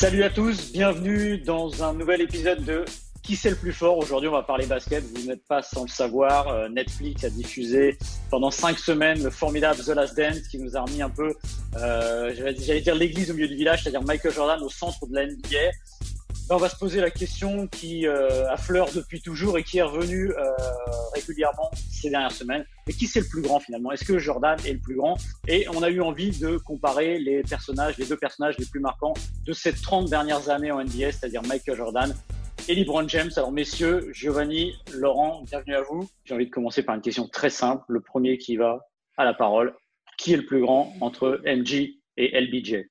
Salut à tous, bienvenue dans un nouvel épisode de Qui c'est le plus fort? Aujourd'hui, on va parler basket. Vous n'êtes pas sans le savoir. Euh, Netflix a diffusé pendant cinq semaines le formidable The Last Dance qui nous a remis un peu, euh, j'allais dire l'église au milieu du village, c'est-à-dire Michael Jordan au centre de la NBA. On va se poser la question qui euh, affleure depuis toujours et qui est revenue euh, régulièrement ces dernières semaines. Mais qui c'est le plus grand finalement? Est-ce que Jordan est le plus grand? Et on a eu envie de comparer les personnages, les deux personnages les plus marquants de ces 30 dernières années en NBA, c'est-à-dire Michael Jordan et LeBron James. Alors messieurs, Giovanni, Laurent, bienvenue à vous. J'ai envie de commencer par une question très simple. Le premier qui va à la parole. Qui est le plus grand entre MJ et LBJ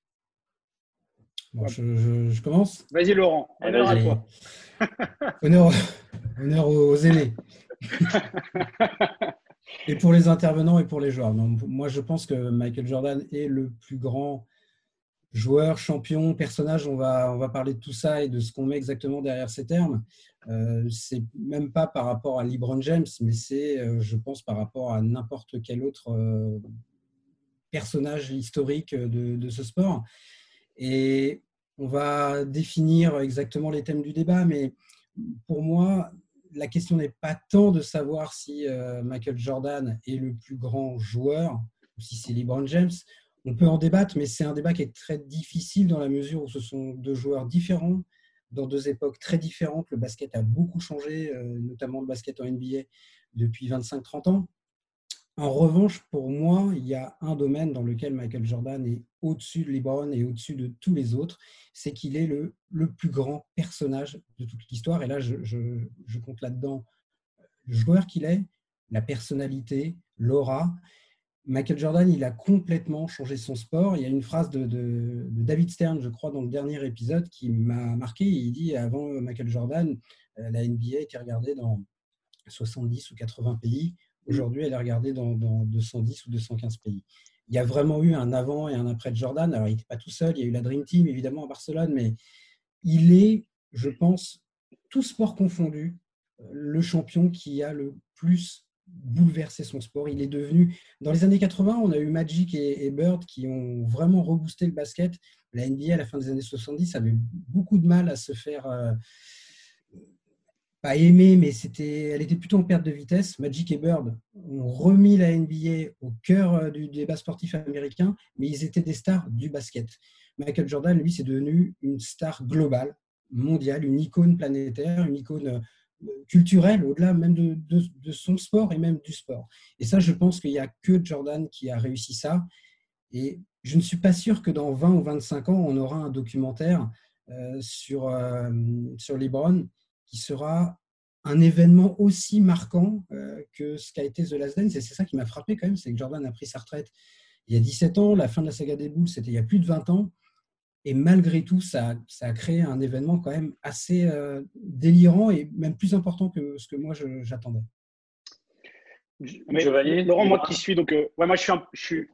je, commence Vas-y Laurent, honneur à toi. honneur, aux aînés. et pour les intervenants et pour les joueurs. moi, je pense que Michael Jordan est le plus grand joueur, champion, personnage. On va, on va parler de tout ça et de ce qu'on met exactement derrière ces termes. Euh, c'est même pas par rapport à LeBron James, mais c'est, euh, je pense, par rapport à n'importe quel autre euh, personnage historique de, de, ce sport. Et on va définir exactement les thèmes du débat, mais pour moi, la question n'est pas tant de savoir si euh, Michael Jordan est le plus grand joueur ou si c'est LeBron James. On peut en débattre, mais c'est un débat qui est très difficile dans la mesure où ce sont deux joueurs différents, dans deux époques très différentes. Le basket a beaucoup changé, euh, notamment le basket en NBA depuis 25-30 ans. En revanche, pour moi, il y a un domaine dans lequel Michael Jordan est au-dessus de LeBron et au-dessus de tous les autres, c'est qu'il est le, plus grand personnage de toute l'histoire. Et là, je, compte là-dedans le joueur qu'il est, la personnalité, l'aura. Michael Jordan, il a complètement changé son sport. Il y a une phrase de David Stern, je crois, dans le dernier épisode qui m'a marqué. Il dit, avant Michael Jordan, euh, la NBA était regardée dans 70 ou 80 pays. Aujourd'hui, elle est regardée dans, 210 ou 215 pays. Il y a vraiment eu un avant et un après de Jordan. Alors, il n'était pas tout seul. Il y a eu la Dream Team, évidemment, à Barcelone, mais il est, je pense, tout sport confondu, le champion qui a le plus bouleversé son sport. Il est devenu, dans les années 80, on a eu Magic et, Bird qui ont vraiment reboosté le basket. La NBA, à la fin des années 70, avait beaucoup de mal à se faire, euh, pas aimée, mais c'était, elle était plutôt en perte de vitesse. Magic et Bird ont remis la NBA au cœur euh, du débat sportif américain, mais ils étaient des stars du basket. Michael Jordan, lui, c'est devenu une star globale, mondiale, une icône planétaire, une icône euh, culturelle, au-delà même de, de, son sport et même du sport. Et ça, je pense qu'il n'y a que Jordan qui a réussi ça. Et je ne suis pas sûr que dans 20 ou 25 ans, on aura un documentaire euh, sur, sur LeBron qui sera un événement aussi marquant euh, que ce qu'a été The Last Dance. Et c'est ça qui m'a frappé quand même, c'est que Jordan a pris sa retraite il y a 17 ans, la fin de la saga des boules, c'était il y a plus de 20 ans. Et malgré tout, ça, ça a créé un événement quand même assez euh, délirant et même plus important que ce que moi j'attendais. Laurent, moi qui suis donc, euh, ouais, moi je suis, je suis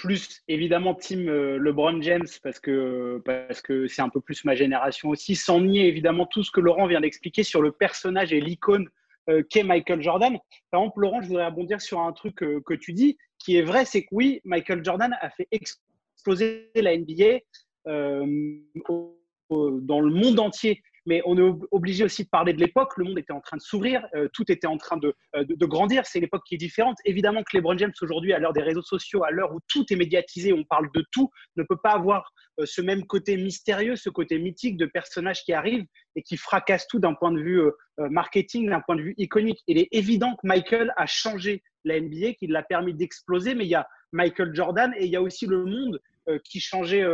plus évidemment team euh, LeBron James parce que parce que c'est un peu plus ma génération aussi, sans nier évidemment tout ce que Laurent vient d'expliquer sur le personnage et l'icône euh, qu'est Michael Jordan. Par exemple, Laurent, je voudrais rebondir sur un truc euh, que tu dis qui est vrai, c'est que oui, Michael Jordan a fait exploser la NBA dans le monde entier mais on est obligé aussi de parler de l'époque. Le monde était en train de s'ouvrir, euh, tout était en train de, euh, de, grandir. C'est l'époque qui est différente. Évidemment que LeBron James aujourd'hui, à l'heure des réseaux sociaux, à l'heure où tout est médiatisé, on parle de tout, ne peut pas avoir euh, ce même côté mystérieux, ce côté mythique de personnages qui arrivent et qui fracassent tout d'un point de vue marketing, d'un point de vue iconique. Il est évident que Michael a changé la NBA, qu'il l'a permis d'exploser, mais il y a Michael Jordan et il y a aussi le monde qui changeait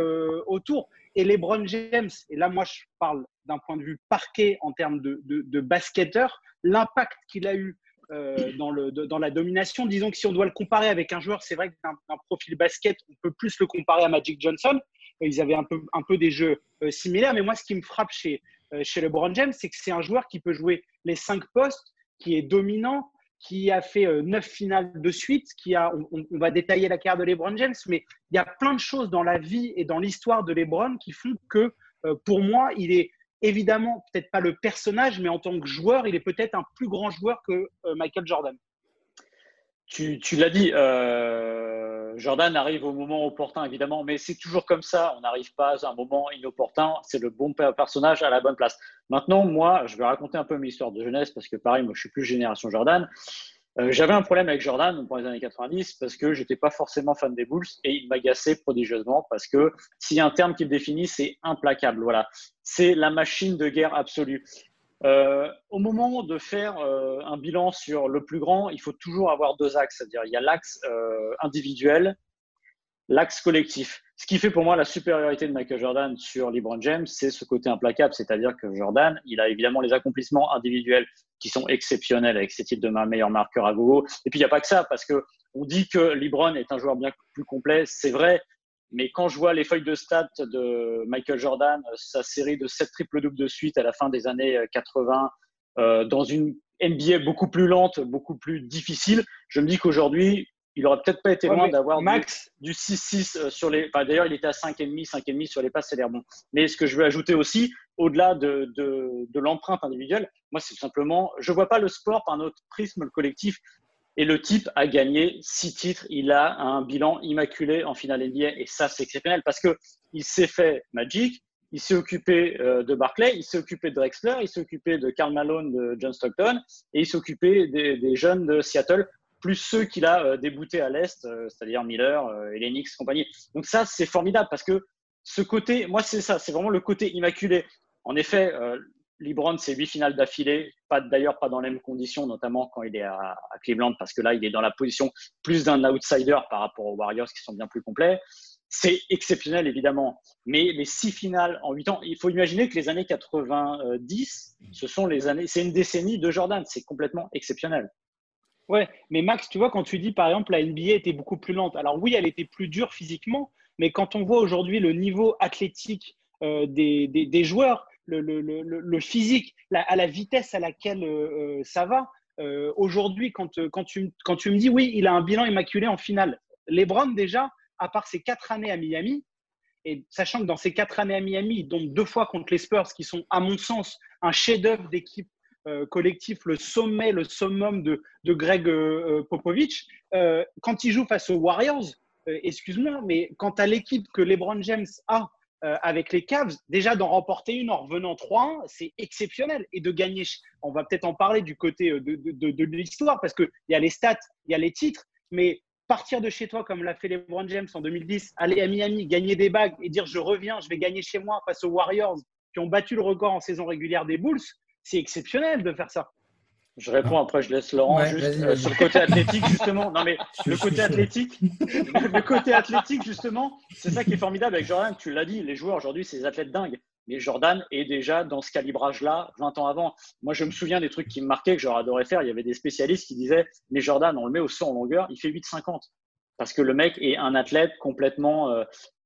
autour. Et LeBron James, et là moi je parle d'un point de vue parquet en termes de, de, basketteur, l'impact qu'il a eu euh, dans, la domination. Disons que si on doit le comparer avec un joueur, c'est vrai que d'un profil basket, on peut plus le comparer à Magic Johnson. Ils avaient un peu, un peu des jeux euh, similaires. Mais moi, ce qui me frappe chez, chez LeBron James, c'est que c'est un joueur qui peut jouer les cinq postes, qui est dominant, qui a fait neuf finales de suite, qui a, on, va détailler la carrière de LeBron James, mais il y a plein de choses dans la vie et dans l'histoire de LeBron qui font que, pour moi, il est évidemment peut-être pas le personnage, mais en tant que joueur, il est peut-être un plus grand joueur que euh, Michael Jordan. Tu, l'as dit, euh, Jordan arrive au moment opportun, évidemment, mais c'est toujours comme ça. On n'arrive pas à un moment inopportun. C'est le bon personnage à la bonne place. Maintenant, moi, je vais raconter un peu mes histoires de jeunesse parce que, pareil, moi, je suis plus génération Jordan. Euh, j'avais un problème avec Jordan pour les années 90 parce que j'étais pas forcément fan des Bulls et il m'agaçait prodigieusement parce que s'il y a un terme qui le définit, c'est implacable. Voilà, c'est la machine de guerre absolue. Euh, au moment de faire euh, un bilan sur le plus grand, il faut toujours avoir deux axes, c'est-à-dire il y a l'axe individuel, l'axe collectif. Ce qui fait pour moi la supériorité de Michael Jordan sur LeBron James, c'est ce côté implacable, c'est-à-dire que Jordan, il a évidemment les accomplissements individuels qui sont exceptionnels avec ses titres de meilleur marqueur à gogo. Et puis il n'y a pas que ça, parce que on dit que LeBron est un joueur bien plus complet, c'est vrai, mais quand je vois les feuilles de stats de Michael Jordan, sa série de 7 triple doubles de suite à la fin des années 80, euh, dans une NBA beaucoup plus lente, beaucoup plus difficile, je me dis qu'aujourd'hui, il aurait peut-être pas été loin d'avoir max du, 6-6 euh, sur les. D'ailleurs, il était à 5,5, 5,5 sur les passes, c'est l'air bon. Mais ce que je veux ajouter aussi, au-delà de, de, l'empreinte individuelle, moi, c'est simplement, je vois pas le sport par notre prisme le collectif. Et le type a gagné six titres. Il a un bilan immaculé en finale NBA. Et ça, c'est exceptionnel parce que il s'est fait Magic, il s'est occupé euh, de Barclay, il s'est occupé de Drexler, il s'est occupé de Karl Malone, de John Stockton, et il s'est occupé des, des, jeunes de Seattle plus ceux qu'il a euh, déboutés à l'Est, euh, c'est-à-dire Miller, Lennox, compagnie. Donc ça, c'est formidable parce que ce côté, moi, c'est ça, c'est vraiment le côté immaculé. En effet, LeBron, c'est huit finales d'affilée, pas d'ailleurs pas dans les mêmes conditions, notamment quand il est à, Cleveland, parce que là, il est dans la position plus d'un outsider par rapport aux Warriors qui sont bien plus complets. C'est exceptionnel, évidemment. Mais les six finales en huit ans, il faut imaginer que les années 90, ce sont les années, c'est une décennie de Jordan. C'est complètement exceptionnel. Ouais, mais Max, tu vois, quand tu dis par exemple la NBA était beaucoup plus lente, alors oui, elle était plus dure physiquement, mais quand on voit aujourd'hui le niveau athlétique euh, des, des, joueurs, le, physique, à la vitesse à laquelle euh, euh, ça va, aujourd'hui, quand, quand, tu, quand tu me dis oui, il a un bilan immaculé en finale, LeBron déjà, à part ses quatre années à Miami, et sachant que dans ces quatre années à Miami, donc deux fois contre les Spurs, qui sont à mon sens un chef-d'œuvre d'équipe euh, collectif, le sommet, le summum de, de Greg euh, euh, Popovich, quand il joue face aux Warriors, excuse-moi, mais quant à l'équipe que LeBron James a avec les Cavs, déjà d'en remporter une en revenant 3-1, c'est exceptionnel. Et de gagner, on va peut-être en parler du côté de, de, de l'histoire, parce qu'il y a les stats, il y a les titres, mais partir de chez toi comme l'a fait LeBron James en 2010, aller à Miami, gagner des bagues et dire je reviens, je vais gagner chez moi face aux Warriors qui ont battu le record en saison régulière des Bulls, c'est exceptionnel de faire ça. Je réponds après, je laisse Laurent juste euh, sur le côté athlétique justement. Non mais le côté athlétique, le côté athlétique justement, c'est ça qui est formidable avec Jordan. Tu l'as dit, les joueurs aujourd'hui, c'est des athlètes dingues. Mais Jordan est déjà dans ce calibrage-là 20 ans avant. Moi, je me souviens des trucs qui me marquaient que j'aurais adoré faire. Il y avait des spécialistes qui disaient, mais Jordan, on le met au saut en longueur, il fait 8,50 parce que le mec est un athlète complètement, euh,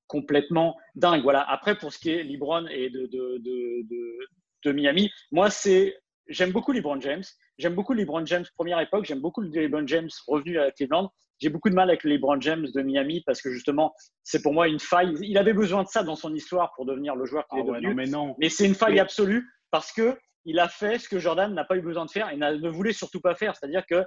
complètement dingue. Voilà. Après, pour ce qui est LeBron et de, de, de, de Miami. Moi, c'est j'aime beaucoup LeBron James. J'aime beaucoup LeBron James première époque. J'aime beaucoup LeBron James revenu à Cleveland. J'ai beaucoup de mal avec le LeBron James de Miami parce que justement, c'est pour moi une faille. Il avait besoin de ça dans son histoire pour devenir le joueur qu'il ah est devenu. mais non. Mais c'est une faille absolue parce que il a fait ce que Jordan n'a pas eu besoin de faire et ne voulait surtout pas faire. C'est-à-dire que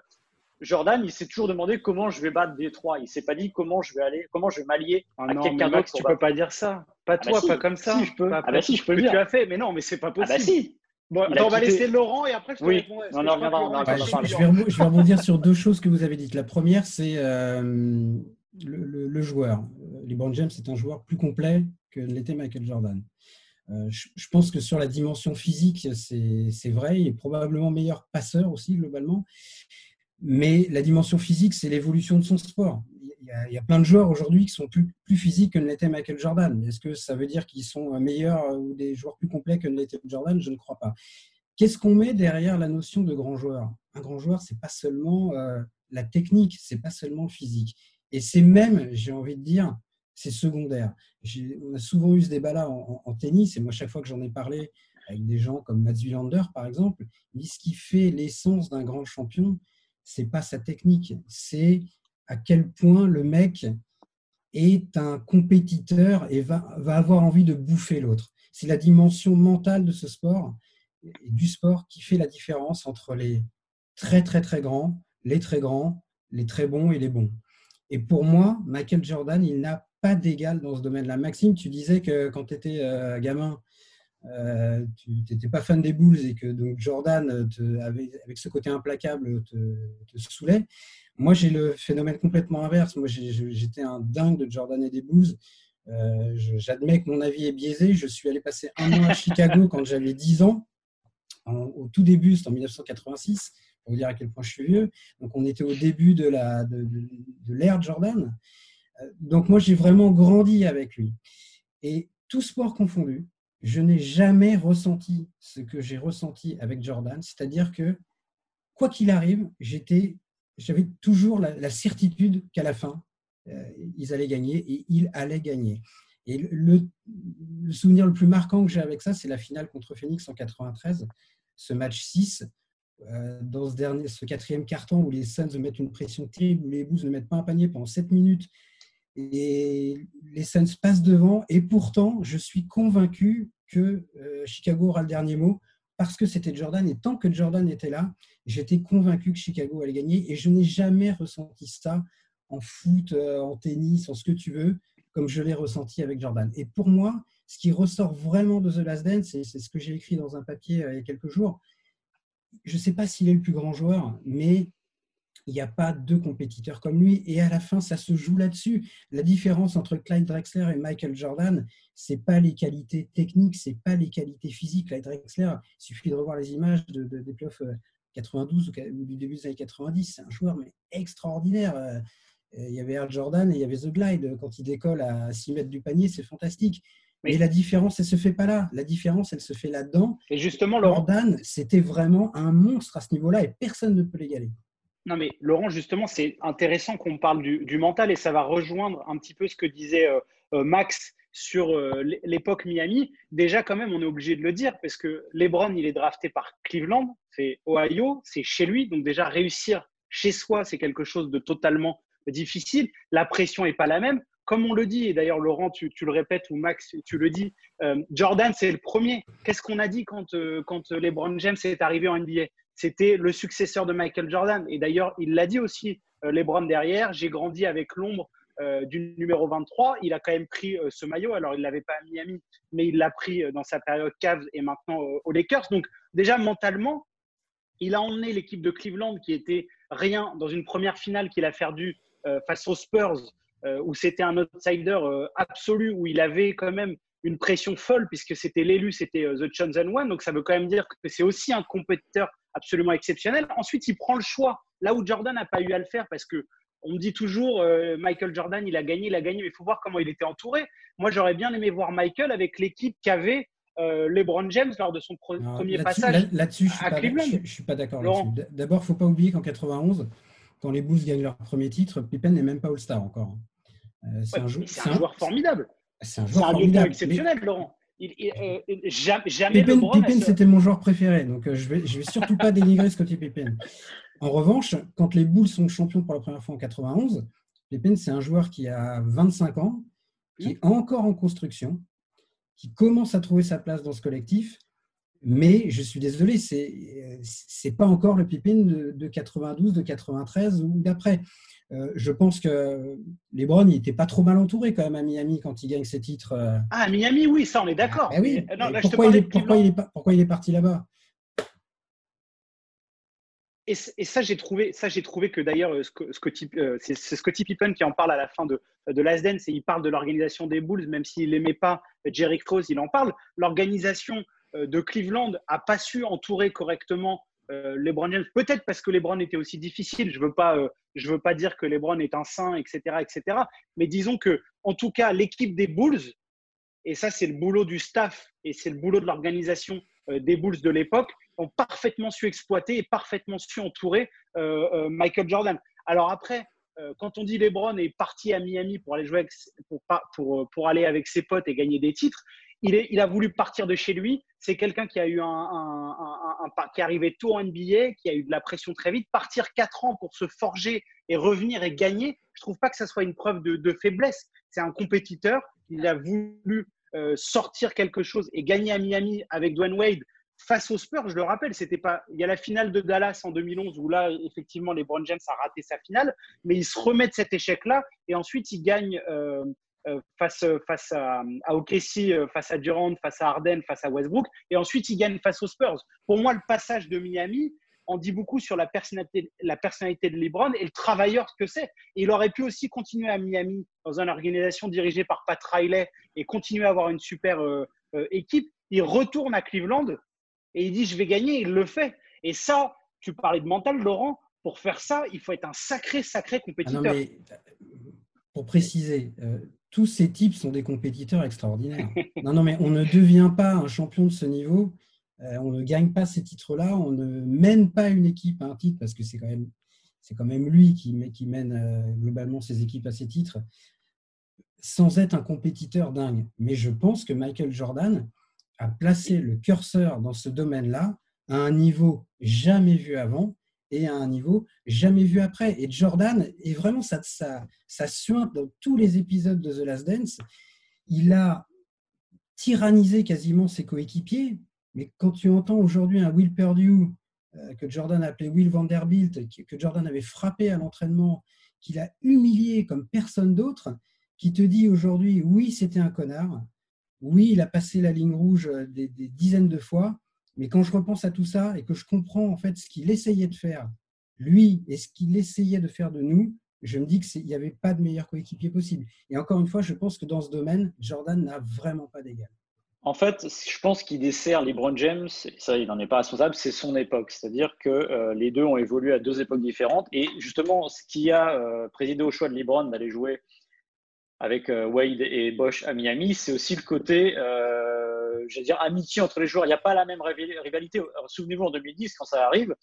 Jordan, il s'est toujours demandé comment je vais battre Détroit. Il s'est pas dit comment je vais aller, comment je vais m'allier ah à quelqu'un d'autre. Tu peux pas dire ça. Pas ah bah toi, pas comme ça. Si, je peux. ah bah si, je peux le dire. Tu as fait, mais non, mais c'est pas possible. Ah bah si. Bon, on va laisser Laurent et après je te oui. En reviendra. Je, vais rebondir sur deux choses que vous avez dites. La première, c'est euh, le, le, joueur. LeBron James est un joueur plus complet que l'était Michael Jordan. Euh, je, je, pense que sur la dimension physique, c'est vrai. Il est probablement meilleur passeur aussi, globalement. Mais la dimension physique, c'est l'évolution de son sport. Il y, a, plein de joueurs aujourd'hui qui sont plus, physiques que ne l'était Michael Jordan. Est-ce que ça veut dire qu'ils sont meilleurs ou des joueurs plus complets que ne l'était Jordan? Je ne crois pas. Qu'est-ce qu'on met derrière la notion de grand joueur? Un grand joueur, c'est pas seulement la technique, c'est pas seulement physique. Et c'est même, j'ai envie de dire, c'est secondaire. On a souvent eu ce débat-là en, tennis, et moi, chaque fois que j'en ai parlé avec des gens comme Mats Wilander, par exemple, ce qui fait l'essence d'un grand champion, c'est pas sa technique, c'est à quel point le mec est un compétiteur et va, avoir envie de bouffer l'autre. C'est la dimension mentale de ce sport et du sport qui fait la différence entre les très très très grands, les très grands, les très bons et les bons. Et pour moi, Michael Jordan, il n'a pas d'égal dans ce domaine-là. Maxime, tu disais que quand tu étais euh, gamin, euh, tu n'étais pas fan des Bulls et que donc Jordan, avec ce côté implacable, te, te saoulait. Moi, j'ai le phénomène complètement inverse. Moi, j'étais un dingue de Jordan et des Bulls. Euh, j'admets que mon avis est biaisé. Je suis allé passer un mois à Chicago quand j'avais 10 ans. au tout début, c'était en 1986 pour vous dire à quel point je suis vieux. Donc, on était au début de l'ère de, Jordan. Euh, donc, moi, j'ai vraiment grandi avec lui. Et tout sport confondu, je n'ai jamais ressenti ce que j'ai ressenti avec Jordan, c'est-à-dire que quoi qu'il arrive, j'étais, j'avais toujours la, certitude qu'à la fin, euh, ils allaient gagner et ils allaient gagner. Et le, le souvenir le plus marquant que j'ai avec ça, c'est la finale contre Phoenix en 93, ce match 6 euh, dans ce, dernier, ce quatrième carton où les Suns mettent une pression terrible, où les Bulls ne mettent pas un panier pendant 7 minutes et les Suns passent devant. Et pourtant, je suis convaincu que euh, Chicago aura le dernier mot parce que c'était Jordan. Et tant que Jordan était là, j'étais convaincu que Chicago allait gagner. Et je n'ai jamais ressenti ça en foot, euh, en tennis, en ce que tu veux, comme je l'ai ressenti avec Jordan. Et pour moi, ce qui ressort vraiment de The Last Dance, c'est ce que j'ai écrit dans un papier il y a quelques jours, je ne sais pas s'il est le plus grand joueur, mais il n'y a pas deux compétiteurs comme lui. Et à la fin, ça se joue là-dessus. La différence entre Clyde Drexler et Michael Jordan, c'est pas les qualités techniques, c'est pas les qualités physiques. Clyde Drexler, il suffit de revoir les images de, des playoffs 92 euh, ou du début des années 90. C'est un joueur mais extraordinaire. Euh, il y avait Air Jordan et il y avait The Glide. Quand il décolle à 6 mètres du panier, c'est fantastique. Mais la différence, elle ne se fait pas là. La différence, elle se fait là-dedans. Et justement, Laurent. Jordan, c'était vraiment un monstre à ce niveau-là et personne ne peut l'égaler. Non, mais Laurent, justement, c'est intéressant qu'on parle du, mental et ça va rejoindre un petit peu ce que disait euh, euh, Max sur euh, l'époque Miami. Déjà, quand même, on est obligé de le dire parce que LeBron, il est drafté par Cleveland, c'est Ohio, c'est chez lui. Donc, déjà, réussir chez soi, c'est quelque chose de totalement difficile. La pression n'est pas la même comme on le dit, et d'ailleurs Laurent, tu, le répètes, ou Max, tu le dis, Jordan, c'est le premier. Qu'est-ce qu'on a dit quand LeBron James est arrivé en NBA C'était le successeur de Michael Jordan. Et d'ailleurs, il l'a dit aussi, euh, LeBron derrière, j'ai grandi avec l'ombre du numéro 23. Il a quand même pris ce maillot. Alors, il ne l'avait pas à Miami, mais il l'a pris dans sa période Cavs et maintenant aux Lakers. Donc, déjà, mentalement, il a emmené l'équipe de Cleveland qui était rien dans une première finale qu'il a perdue face aux Spurs euh, où c'était un outsider euh, absolu, où il avait quand même une pression folle, puisque c'était l'élu, c'était euh, The Chosen One. Donc ça veut quand même dire que c'est aussi un compétiteur absolument exceptionnel. Ensuite, il prend le choix, là où Jordan n'a pas eu à le faire, parce que on me dit toujours, Michael Jordan, il a gagné, il a gagné, mais il faut voir comment il était entouré. Moi, j'aurais bien aimé voir Michael avec l'équipe qu'avait LeBron James lors de son premier passage là-dessus, à Cleveland. Je ne suis pas d'accord là-dessus. D'abord, il ne faut pas oublier qu'en 91, quand les Bulls gagnent leur premier titre, Pippen n'est même pas All-Star encore. Euh, c'est un, joueur formidable. C'est un joueur formidable. exceptionnel, Laurent. Il, euh, jamais Pippen, c'était mon joueur préféré, donc euh, je ne vais, je vais surtout pas dénigrer Scottie Pippen. En revanche, quand les Bulls sont champions pour la première fois en 91, Pippen, c'est un joueur qui a 25 ans, qui est encore en construction, qui commence à trouver sa place dans ce collectif, mais je suis désolé, c'est n'est pas encore le Pippen de, de 92, de 93 ou d'après. Euh, je pense que LeBron, il n'était pas trop mal entouré quand même à Miami quand il gagne ses titres. Euh. Ah, à Miami, oui, ça, on est d'accord. Ah, oui. pourquoi, il est, pourquoi, il est, parti là-bas? Et, ça, j'ai trouvé, ça, j'ai trouvé que d'ailleurs, euh, c'est Scottie Pippen qui en parle à la fin de, de Last Dance et il parle de l'organisation des Bulls, même s'il n'aimait pas Jerry Krause, il en parle. L'organisation de Cleveland a pas su entourer correctement euh, LeBron James, peut-être parce que LeBron était aussi difficile. Je veux pas, euh, je veux pas dire que LeBron est un saint, etc., etc. Mais disons que, en tout cas, l'équipe des Bulls, et ça c'est le boulot du staff et c'est le boulot de l'organisation euh, des Bulls de l'époque, ont parfaitement su exploiter et parfaitement su entourer Michael Jordan. Alors après, quand on dit LeBron est parti à Miami pour aller jouer pour, pour, pour, aller avec ses potes et gagner des titres, il, a voulu partir de chez lui. C'est quelqu'un qui a eu un, qui est arrivé tôt en NBA, qui a eu de la pression très vite. Partir quatre ans pour se forger et revenir et gagner, je trouve pas que ça soit une preuve de, faiblesse. C'est un compétiteur. Il a voulu euh, sortir quelque chose et gagner à Miami avec Dwayne Wade face aux Spurs, je le rappelle, c'était pas. Il y a la finale de Dallas en 2011 où là, effectivement, les Brown James a raté sa finale, mais il se remet de cet échec-là et ensuite il gagne euh, euh, face, face à, à OKC, euh, face à Durant, face à Harden, face à Westbrook, et ensuite il gagne face aux Spurs. Pour moi, le passage de Miami en dit beaucoup sur la personnalité, la personnalité de LeBron et le travailleur que c'est. Il aurait pu aussi continuer à Miami dans une organisation dirigée par Pat Riley et continuer à avoir une super équipe. Il retourne à Cleveland et il dit je vais gagner, il le fait. Et ça, tu parlais de mental, Laurent, pour faire ça, il faut être un sacré, sacré ah compétiteur. pour préciser, euh, tous ces types sont des compétiteurs extraordinaires. non, non, mais on ne devient pas un champion de ce niveau, euh, on ne gagne pas ces titres-là, on ne mène pas une équipe à un titre, parce que c'est quand même, c'est quand même lui qui, qui mène euh, globalement ses équipes à ces titres, sans être un compétiteur dingue. Mais je pense que Michael Jordan, à placer le curseur dans ce domaine-là à un niveau jamais vu avant et à un niveau jamais vu après. Et Jordan, et vraiment, ça, ça, ça suinte dans tous les épisodes de The Last Dance. Il a tyrannisé quasiment ses coéquipiers. Mais quand tu entends aujourd'hui un Will Perdue euh, que Jordan appelait Will Vanderbilt, que Jordan avait frappé à l'entraînement, qu'il a humilié comme personne d'autre, qui te dit aujourd'hui, oui, c'était un connard, oui, il a passé la ligne rouge euh, des, dizaines de fois, mais quand je repense à tout ça et que je comprends en fait ce qu'il essayait de faire, lui, et ce qu'il essayait de faire de nous, je me dis qu'il n'y avait pas de meilleur coéquipier possible. Et encore une fois, je pense que dans ce domaine, Jordan n'a vraiment pas d'égal. En fait, je pense qu'il dessert LeBron James, ça, il n'en est pas responsable, c'est son époque. C'est-à-dire que euh, les deux ont évolué à deux époques différentes. Et justement, ce qui a euh, présidé au choix de LeBron d'aller jouer avec euh, Wade et Bosch à Miami, c'est aussi le côté, euh, amitié entre les joueurs. Il n'y a pas la même rivalité. Souvenez-vous en 2010, quand ça arrive,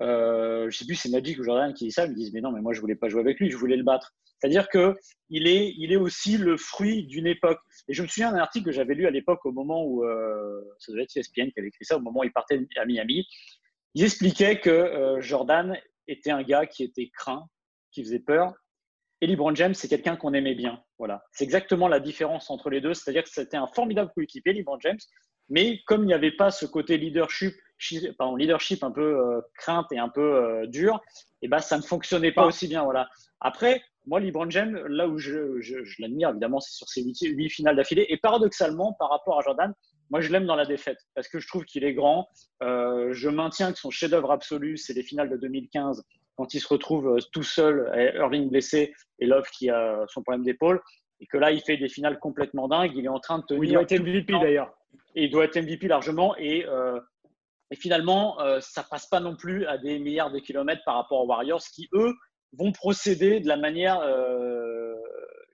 euh, je ne sais plus, c'est Magic ou Jordan qui dit ça, ils me disent, mais non, mais moi, je ne voulais pas jouer avec lui, je voulais le battre. C'est-à-dire qu'il est, il est aussi le fruit d'une époque. Et je me souviens d'un article que j'avais lu à l'époque, au moment où, ça devait être ESPN qui avait écrit ça, au moment où il partait à Miami. Il expliquait que Jordan était un gars qui était craint, qui faisait peur, et LeBron James, c'est quelqu'un qu'on aimait bien. Voilà. C'est exactement la différence entre les deux. C'est-à-dire que c'était un formidable coéquipier, LeBron James, mais comme il n'y avait pas ce côté leadership, pardon, leadership un peu euh, crainte et un peu euh, dur, et eh ben, ça ne fonctionnait pas aussi bien. Voilà. Après, moi, LeBron James, là où je, je, l'admire, évidemment, c'est sur ses huit, finales d'affilée. Et paradoxalement, par rapport à Jordan, moi, je l'aime dans la défaite parce que je trouve qu'il est grand. Euh, je maintiens que son chef-d'œuvre absolu, c'est les finales de 2015 quand il se retrouve euh, tout seul, Irving blessé et Love qui a son problème d'épaule, et que là, il fait des finales complètement dingues. Il est en train de tenir. il doit être MVP d'ailleurs. Il doit être MVP largement. Et, euh, et finalement, euh, ça passe pas non plus à des milliards de kilomètres par rapport aux Warriors qui, eux, vont procéder de la manière euh,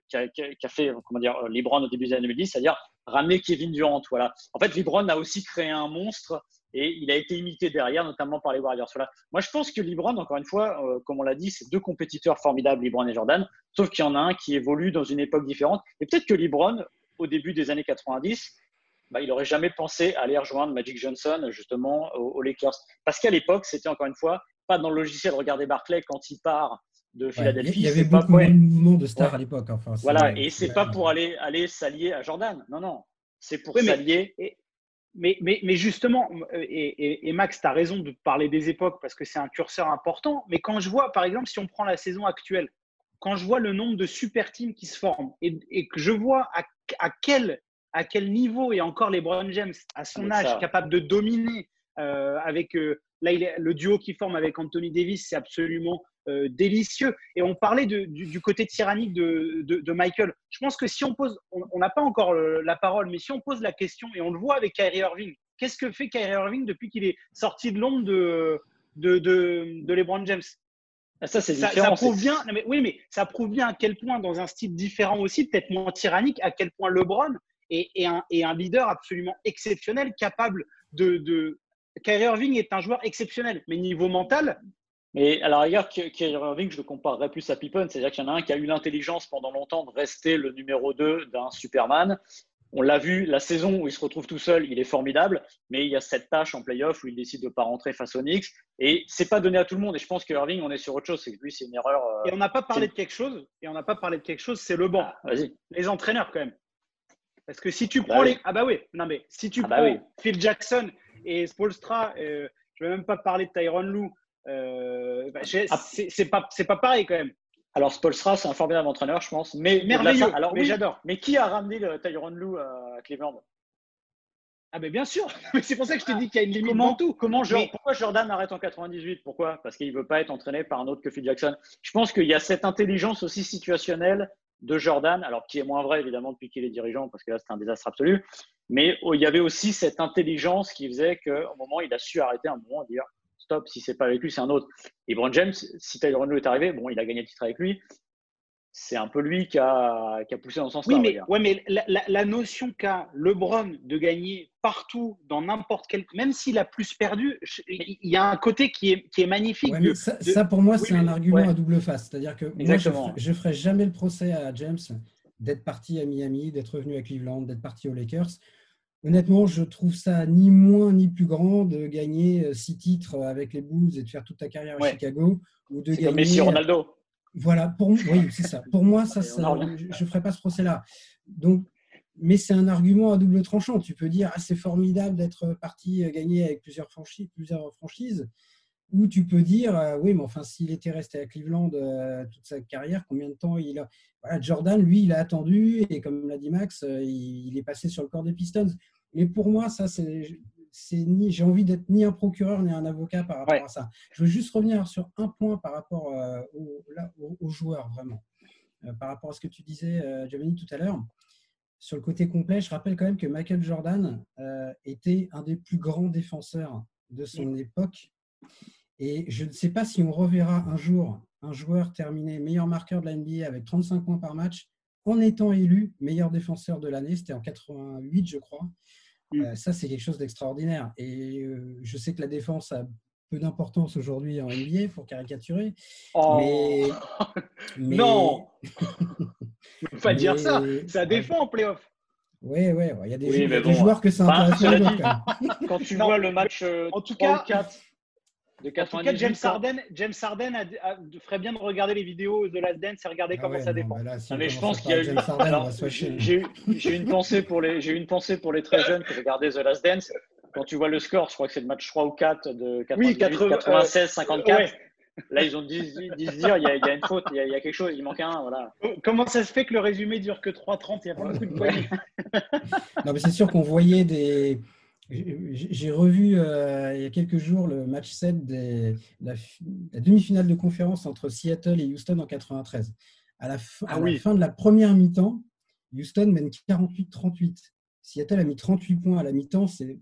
qu'a fait comment dire, LeBron au début des années 2010, c'est-à-dire ramener Kevin Durant. Voilà. En fait, LeBron a aussi créé un monstre et il a été imité derrière, notamment par les Warriors. Voilà. Moi, je pense que LeBron, encore une fois, euh, comme on l'a dit, c'est deux compétiteurs formidables, LeBron et Jordan, sauf qu'il y en a un qui évolue dans une époque différente. Et peut-être que LeBron, au début des années 90, bah, il n'aurait jamais pensé aller rejoindre Magic Johnson, justement, aux, Lakers. Parce qu'à l'époque, c'était encore une fois pas dans le logiciel de regarder Barclay quand il part de Philadelphie. il y avait beaucoup de mouvements de stars à l'époque. Enfin, voilà, et c'est pas pour aller, aller s'allier à Jordan. Non, non. C'est pour s'allier mais, mais, mais, justement, euh, et, et, Max, tu as raison de parler des époques parce que c'est un curseur important. Mais quand je vois, par exemple, si on prend la saison actuelle, quand je vois le nombre de super teams qui se forment et, que je vois à, à, quel, à quel niveau est encore les Brown James à son âge, capable de dominer euh, avec euh, là, il est, le duo qui forme avec Anthony Davis, c'est absolument euh, délicieux. Et on parlait du, côté tyrannique de, Michael. Je pense que si on pose, on n'a pas encore la parole, mais si on pose la question, et on le voit avec Kyrie Irving, qu'est-ce que fait Kyrie Irving depuis qu'il est sorti de l'ombre de, de, LeBron James? Ah, ça, c'est ça, ça, prouve bien. mais, oui, mais ça prouve bien à quel point, dans un style différent aussi, peut-être moins tyrannique, à quel point LeBron est, un, est un, leader absolument exceptionnel, capable de, Kyrie Irving est un joueur exceptionnel, mais niveau mental. Mais alors, regarde, Kyrie Irving, je le comparerais plus à Pippen. C'est-à-dire qu'il y en a un qui a eu l'intelligence pendant longtemps de rester le numéro 2 d'un Superman. On l'a vu, la saison où il se retrouve tout seul, il est formidable, mais il y a cette tâche en playoff où il décide de ne pas rentrer face aux Knicks. Et c'est pas donné à tout le monde. Et je pense que Irving, on est sur autre chose. C'est que lui, c'est une erreur. Euh, et on n'a pas parlé de quelque chose. Et on n'a pas parlé de quelque chose. C'est le banc. Ah, vas-y. Les entraîneurs quand même. Parce que si tu prends bah les. Ah bah oui, non mais si tu ah bah prends Phil Jackson et Spolstra, euh, je ne vais même pas parler de Tyron Lou, euh, bah, ah. c'est pas, pas pareil quand même. Alors Spolstra, c'est un formidable entraîneur, je pense. Mais merveilleux. alors mais j'adore. Mais qui a ramené le Tyron Lou à Cleveland? Ah ben bien sûr, mais c'est pour ça que je te dis qu'il y a une limite comment, tout. Comment Pourquoi Jordan arrête en 98 Pourquoi? Parce qu'il ne veut pas être entraîné par un autre que Phil Jackson. Je pense qu'il y a cette intelligence aussi situationnelle de Jordan, alors qui est moins vrai évidemment depuis qu'il est dirigeant, parce que là c'est un désastre absolu, mais il y avait aussi cette intelligence qui faisait qu'au moment il a su arrêter un moment et dire stop, si c'est pas avec lui, c'est un autre. Et Brown James, si Tyron Lue est arrivé, bon, il a gagné le titre avec lui, c'est un peu lui qui a, qui a poussé dans le sens Oui, mais, ouais, mais la, notion qu'a LeBron de gagner partout, dans n'importe quel. Même s'il a plus perdu, il y a un côté qui est, qui est magnifique. ça, pour moi, c'est un argument à double face. C'est-à-dire que moi, je ne ferai jamais le procès à James d'être parti à Miami, d'être revenu à Cleveland, d'être parti aux Lakers. Honnêtement, je trouve ça ni moins ni plus grand de gagner euh, six titres avec les Bulls et de faire toute ta carrière à Chicago. Ou de gagner... Comme Messi Ronaldo. Voilà, pour, oui, c'est ça. Pour moi, ça, je ne ferai pas ce procès-là. Donc, mais c'est un argument à double tranchant. Tu peux dire, ah, c'est formidable d'être parti euh, gagner avec plusieurs franchises, plusieurs franchises. Ou tu peux dire, euh, oui, mais enfin, s'il était resté à Cleveland euh, toute sa carrière, combien de temps il a. Voilà, Jordan, lui, il a attendu, et comme l'a dit Max, il, il, est passé sur le corps des Pistons. Mais pour moi, ça, c'est ni, j'ai envie d'être ni un procureur ni un avocat par rapport à ça. Je veux juste revenir sur un point par rapport euh, aux, joueurs, vraiment. Euh, par rapport à ce que tu disais, euh, Giovanni, tout à l'heure. Sur le côté complet, je rappelle quand même que Michael Jordan était un des plus grands défenseurs de son époque. Et je ne sais pas si on reverra un jour un joueur terminé meilleur marqueur de la NBA avec 35 points par match en étant élu meilleur défenseur de l'année. C'était en 88, je crois. Mm. Euh, ça, c'est quelque chose d'extraordinaire. Et euh, je sais que la défense a peu d'importance aujourd'hui en NBA, pour caricaturer. Oh. Mais, Non Il faut pas dire ça. Ça défend en playoff. Oui, oui, il y a des, joueurs que ça bah, intéresse. quand tu vois le match euh, en tout cas, 4 de en tout cas, James Harden, James Harden ferait bien de regarder les vidéos de Last Dance et regarder ah comment ça dépend. Mais je pense qu'il y a eu. J'ai une pensée pour les, j'ai une pensée pour les très jeunes qui regardaient The Last Dance. Quand tu vois le score, je crois que c'est le match 3 ou 4 de 96, 54. Là, ils ont dit, se dire, il y, a, il y, a, une faute, il y, a, il y, a, quelque chose, il manque un, voilà. Comment ça se fait que le résumé dure que 3,30 Il n'y a pas beaucoup de poignées. non, mais c'est sûr qu'on voyait des, j'ai revu euh, il y a quelques jours le match 7 de la, demi-finale de conférence entre Seattle et Houston en 93. À la, ah fin de la première mi-temps, Houston mène 48-38. Seattle a mis 38 points à la mi-temps, c'est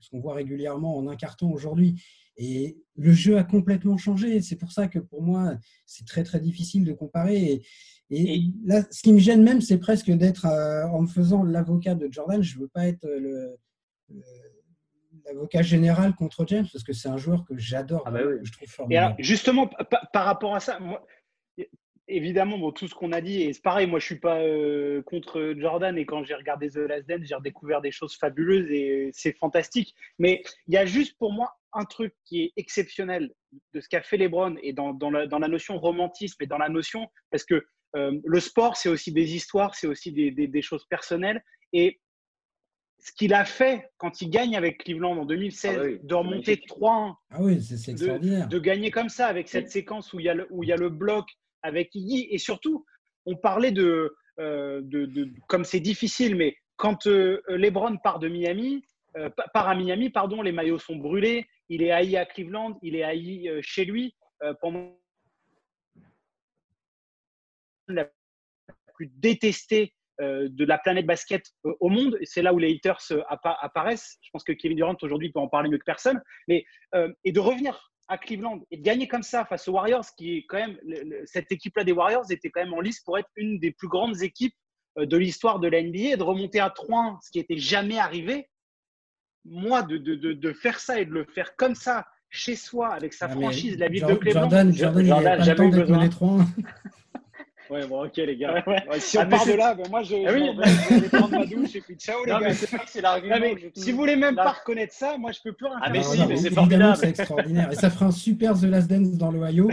ce qu'on voit régulièrement en un carton aujourd'hui. Et le jeu a complètement changé. C'est pour ça que pour moi, c'est très très difficile de comparer. Et, là, ce qui me gêne même, c'est presque d'être, euh, en me faisant l'avocat de Jordan, je ne veux pas être le, l'avocat général contre James parce que c'est un joueur que j'adore, ah bah je trouve formidable. justement, par rapport à ça, moi, évidemment, bon, tout ce qu'on a dit, et c'est pareil, moi je suis pas euh, contre Jordan et quand j'ai regardé The Last Dance, j'ai redécouvert des choses fabuleuses et c'est fantastique. Mais il y a juste pour moi un truc qui est exceptionnel de ce qu'a fait LeBron et dans, dans, la, dans, la, notion romantisme et dans la notion, parce que euh, le sport, c'est aussi des histoires, c'est aussi des, des, des, choses personnelles. Et ce qu'il a fait quand il gagne avec Cleveland en 2016, ah de remonter 3-1, ah oui, c'est extraordinaire. De, gagner comme ça avec cette séquence où il y a le, où il y a le bloc avec Iggy. Et surtout, on parlait de, euh, de, de comme c'est difficile, mais quand euh, LeBron part de Miami, euh, part à Miami, pardon, les maillots sont brûlés. Il est haï à Cleveland, il est haï chez lui pendant la plus détestée euh, de la planète basket euh, au monde. C'est là où les haters euh, apparaissent. Je pense que Kevin Durant aujourd'hui peut en parler mieux que personne. Mais et de revenir à Cleveland et de gagner comme ça face aux Warriors, qui est quand même cette équipe-là des Warriors était quand même en lice pour être une des plus grandes équipes de l'histoire de la NBA et de remonter à 3 ce qui n'était jamais arrivé. moi, de, de, de, faire ça et de le faire comme ça, chez soi, avec sa ah, franchise, la ville de Cleveland. Jordan, Jordan, Jordan, il jamais eu besoin. Ouais, bon, ok, les gars. si on ah, part de là, ben moi, je, ah, oui. je, vais prendre ma douche et puis ciao, les gars. C'est l'argument. Si vous voulez même pas reconnaître ça, moi, je peux plus rien ah, mais si, mais c'est formidable. C'est extraordinaire. Et ça fera un super The Last Dance dans l'Ohio.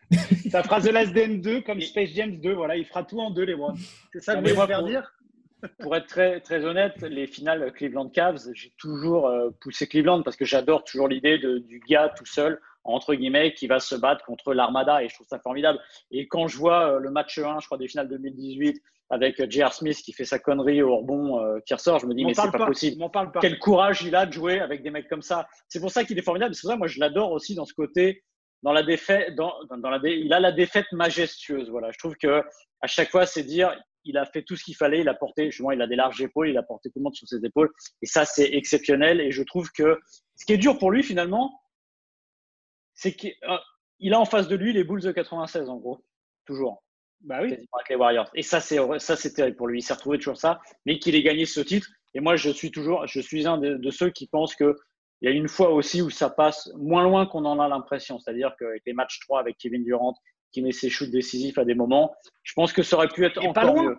ça fera The Last Dance 2 comme Space James 2. Voilà, il fera tout en deux, les bras. C'est ça que je veux faire dire pour être très, très honnête, les finales Cleveland Cavs, j'ai toujours euh, poussé Cleveland parce que j'adore toujours l'idée du gars tout seul entre guillemets, qui va se battre contre l'Armada et je trouve ça formidable. Et quand je vois euh, le match 1, je crois, des finales 2018 avec euh, J.R. Smith qui fait sa connerie au rebond euh, qui ressort, je me dis, mais c'est pas, possible. Quel courage il a de jouer avec des mecs comme ça. C'est pour ça qu'il est formidable. C'est pour ça moi, je l'adore aussi dans ce côté, dans la défaite, dans, dans la il a la défaite majestueuse. Voilà. Je trouve que à chaque fois, c'est dire, il a fait tout ce qu'il fallait, il a porté, justement, il a des larges épaules, il a porté tout le monde sur ses épaules. Et ça, c'est exceptionnel. Et je trouve que ce qui est dur pour lui, finalement, c'est qu'il euh, a en face de lui les Bulls de 96, en gros. Toujours. Bah oui. Avec les Warriors. Et ça, c'est ça, c'est terrible pour lui. Il s'est retrouvé toujours ça, mais qu'il ait gagné ce titre. Et moi, je suis toujours, je suis un de, ceux qui pensent que il y a une fois aussi où ça passe moins loin qu'on en a l'impression. C'est-à-dire qu'avec les matchs 3 avec Kevin Durant, qui met ses shoots décisifs à des moments, je pense que ça aurait pu être encore pas loin. mieux.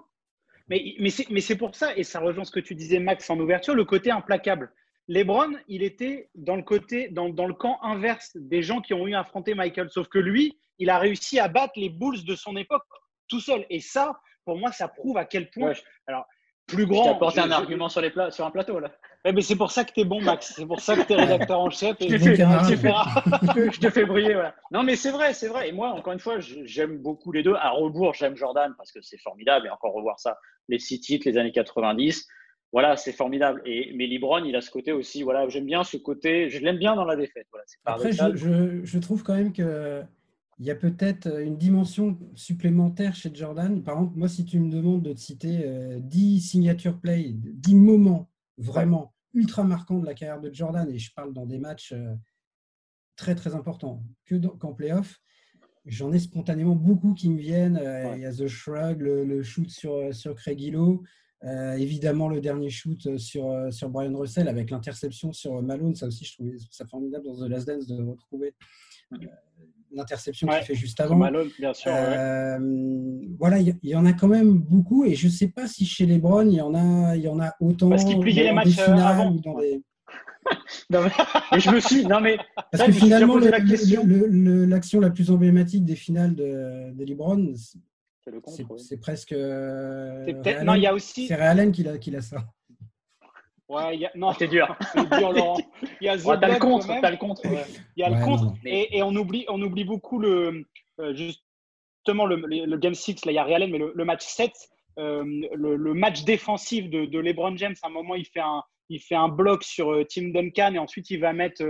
Mais, mais c'est pour ça, et ça rejoint ce que tu disais, Max, en ouverture, le côté implacable. LeBron, il était dans le côté, dans, le camp inverse des gens qui ont eu affronté Michael. Sauf que lui, il a réussi à battre les Bulls de son époque tout seul. Et ça, pour moi, ça prouve à quel point. Alors, plus grand. Tu as porté un argument sur, les sur un plateau, là. mais c'est pour ça que tu es bon, Max. C'est pour ça que tu es rédacteur en chef. Et je, te fais, je te fais briller. Voilà. Non, mais c'est vrai, c'est vrai. Et moi, encore une fois, j'aime beaucoup les deux. À rebours, j'aime Jordan parce que c'est formidable. Et encore revoir ça, les six titres, les années 90 voilà, c'est formidable. Et, mais Libron, il a ce côté aussi. Voilà, j'aime bien ce côté. Je l'aime bien dans la défaite. Voilà, Après, je, je, trouve quand même que il y a peut-être une dimension supplémentaire chez Jordan. Par exemple, moi, si tu me demandes de te citer 10 euh, signature play, 10 moments vraiment ultra marquants de la carrière de Jordan, et je parle dans des matchs euh, très très importants que qu'en playoff, j'en ai spontanément beaucoup qui me viennent. Euh, il y a The Shrug, le, shoot sur, sur Craig Hillo, euh, évidemment, le dernier shoot euh, sur, euh, sur Brian Russell avec l'interception sur Malone, ça aussi, je trouvais ça formidable dans The Last Dance de retrouver l'interception qu'il fait juste avant. Malone, bien sûr. Voilà, il y, en a quand même beaucoup et je ne sais pas si chez les Browns, il y en a, y en a autant. Parce qu'il pliait les matchs avant. Dans des... non, mais, je me suis. Non, mais. Parce que finalement, l'action la, plus emblématique des finales de, de LeBron, c'est presque. Euh, non, il y a aussi. C'est Realen qui a, qui a ça. Ouais, y a... non, c'est dur. dur, Laurent. Il y a ouais, le contre. As le contre. Il y a le contre. Et, et, on oublie, on oublie beaucoup le euh, justement le, le, game 6 là, il y a Realen, mais le, match 7, euh, le, match défensif de, de, LeBron James. À un moment, il fait un, il fait un bloc sur euh, Tim Duncan et ensuite il va mettre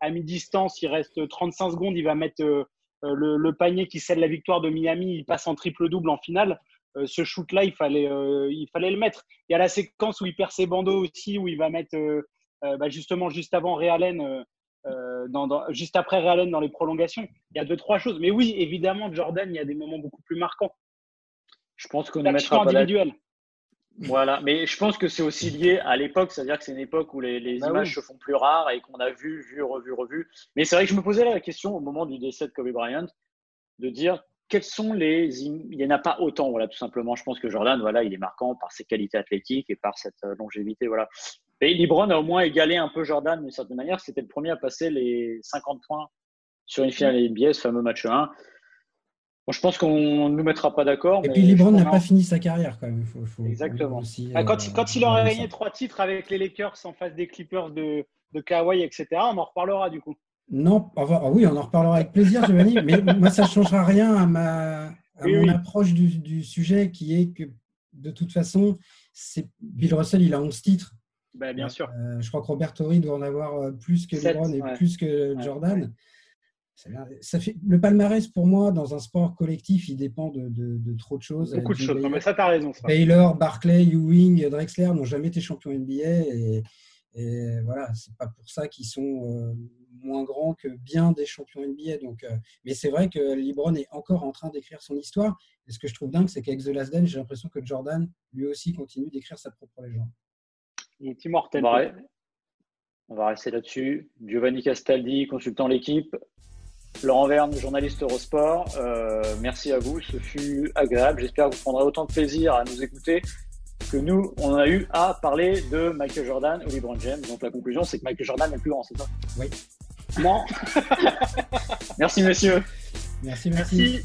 à mi-distance. Il reste 35 secondes. Il va mettre euh, le, panier qui scelle la victoire de Miami, il passe en triple-double en finale. Euh, ce shoot-là, il fallait, euh, il fallait le mettre. Il y a la séquence où il perd ses bandeaux aussi, où il va mettre bah, justement juste avant Realen, dans, juste après Realen dans les prolongations. Il y a deux, trois choses. Mais oui, évidemment, Jordan, il y a des moments beaucoup plus marquants. Je pense qu'on ne mettra pas individuel. Voilà, mais je pense que c'est aussi lié à l'époque, c'est-à-dire que c'est une époque où les, bah images se font plus rares et qu'on a vu, vu, revu, revu. Mais c'est vrai que je me posais la question au moment du décès de Kobe Bryant de dire quels sont les. Il n'y en a pas autant, voilà, tout simplement. Je pense que Jordan, voilà, il est marquant par ses qualités athlétiques et par cette euh, longévité, voilà. Et LeBron a au moins égalé un peu Jordan d'une certaine manière. C'était le premier à passer les 50 points sur une finale NBA, ce fameux match 1 je pense qu'on ne nous mettra pas d'accord. Et puis LeBron n'a pas fini sa carrière quand même. Exactement. Ah, quand, euh, quand, il aura gagné trois titres avec les Lakers en face des Clippers de, de Kawhi, etc., on en reparlera du coup. Non, ah oui, on en reparlera avec plaisir, Giovanni. mais moi, ça ne changera rien à, ma, mon approche du, sujet qui est que de toute façon, Bill Russell, il a 11 titres. Ben, bien sûr. Euh, je crois que Robert Torrey doit en avoir euh, plus que LeBron et plus que Jordan. Ça fait, le palmarès, pour moi, dans un sport collectif, il dépend de, trop de choses. Beaucoup de choses. Non, mais ça, tu as raison. Taylor, Barclay, Ewing, Drexler n'ont jamais été champions NBA. Et, et voilà, c'est pas pour ça qu'ils sont euh, moins grands que bien des champions NBA. Donc, euh, mais c'est vrai que LeBron est encore en train d'écrire son histoire. Et ce que je trouve dingue, c'est qu'avec The Last Dance, j'ai l'impression que Jordan, lui aussi, continue d'écrire sa propre légende. Il est immortel. On va rester là-dessus. Giovanni Castaldi, consultant l'équipe. Laurent Verne, journaliste Eurosport. Euh, merci à vous. Ce fut agréable. J'espère que vous prendrez autant de plaisir à nous écouter que nous, on a eu à parler de Michael Jordan ou LeBron James. Donc la conclusion, c'est que Michael Jordan est le plus grand, c'est ça? Oui. Non. merci, messieurs. Merci, merci.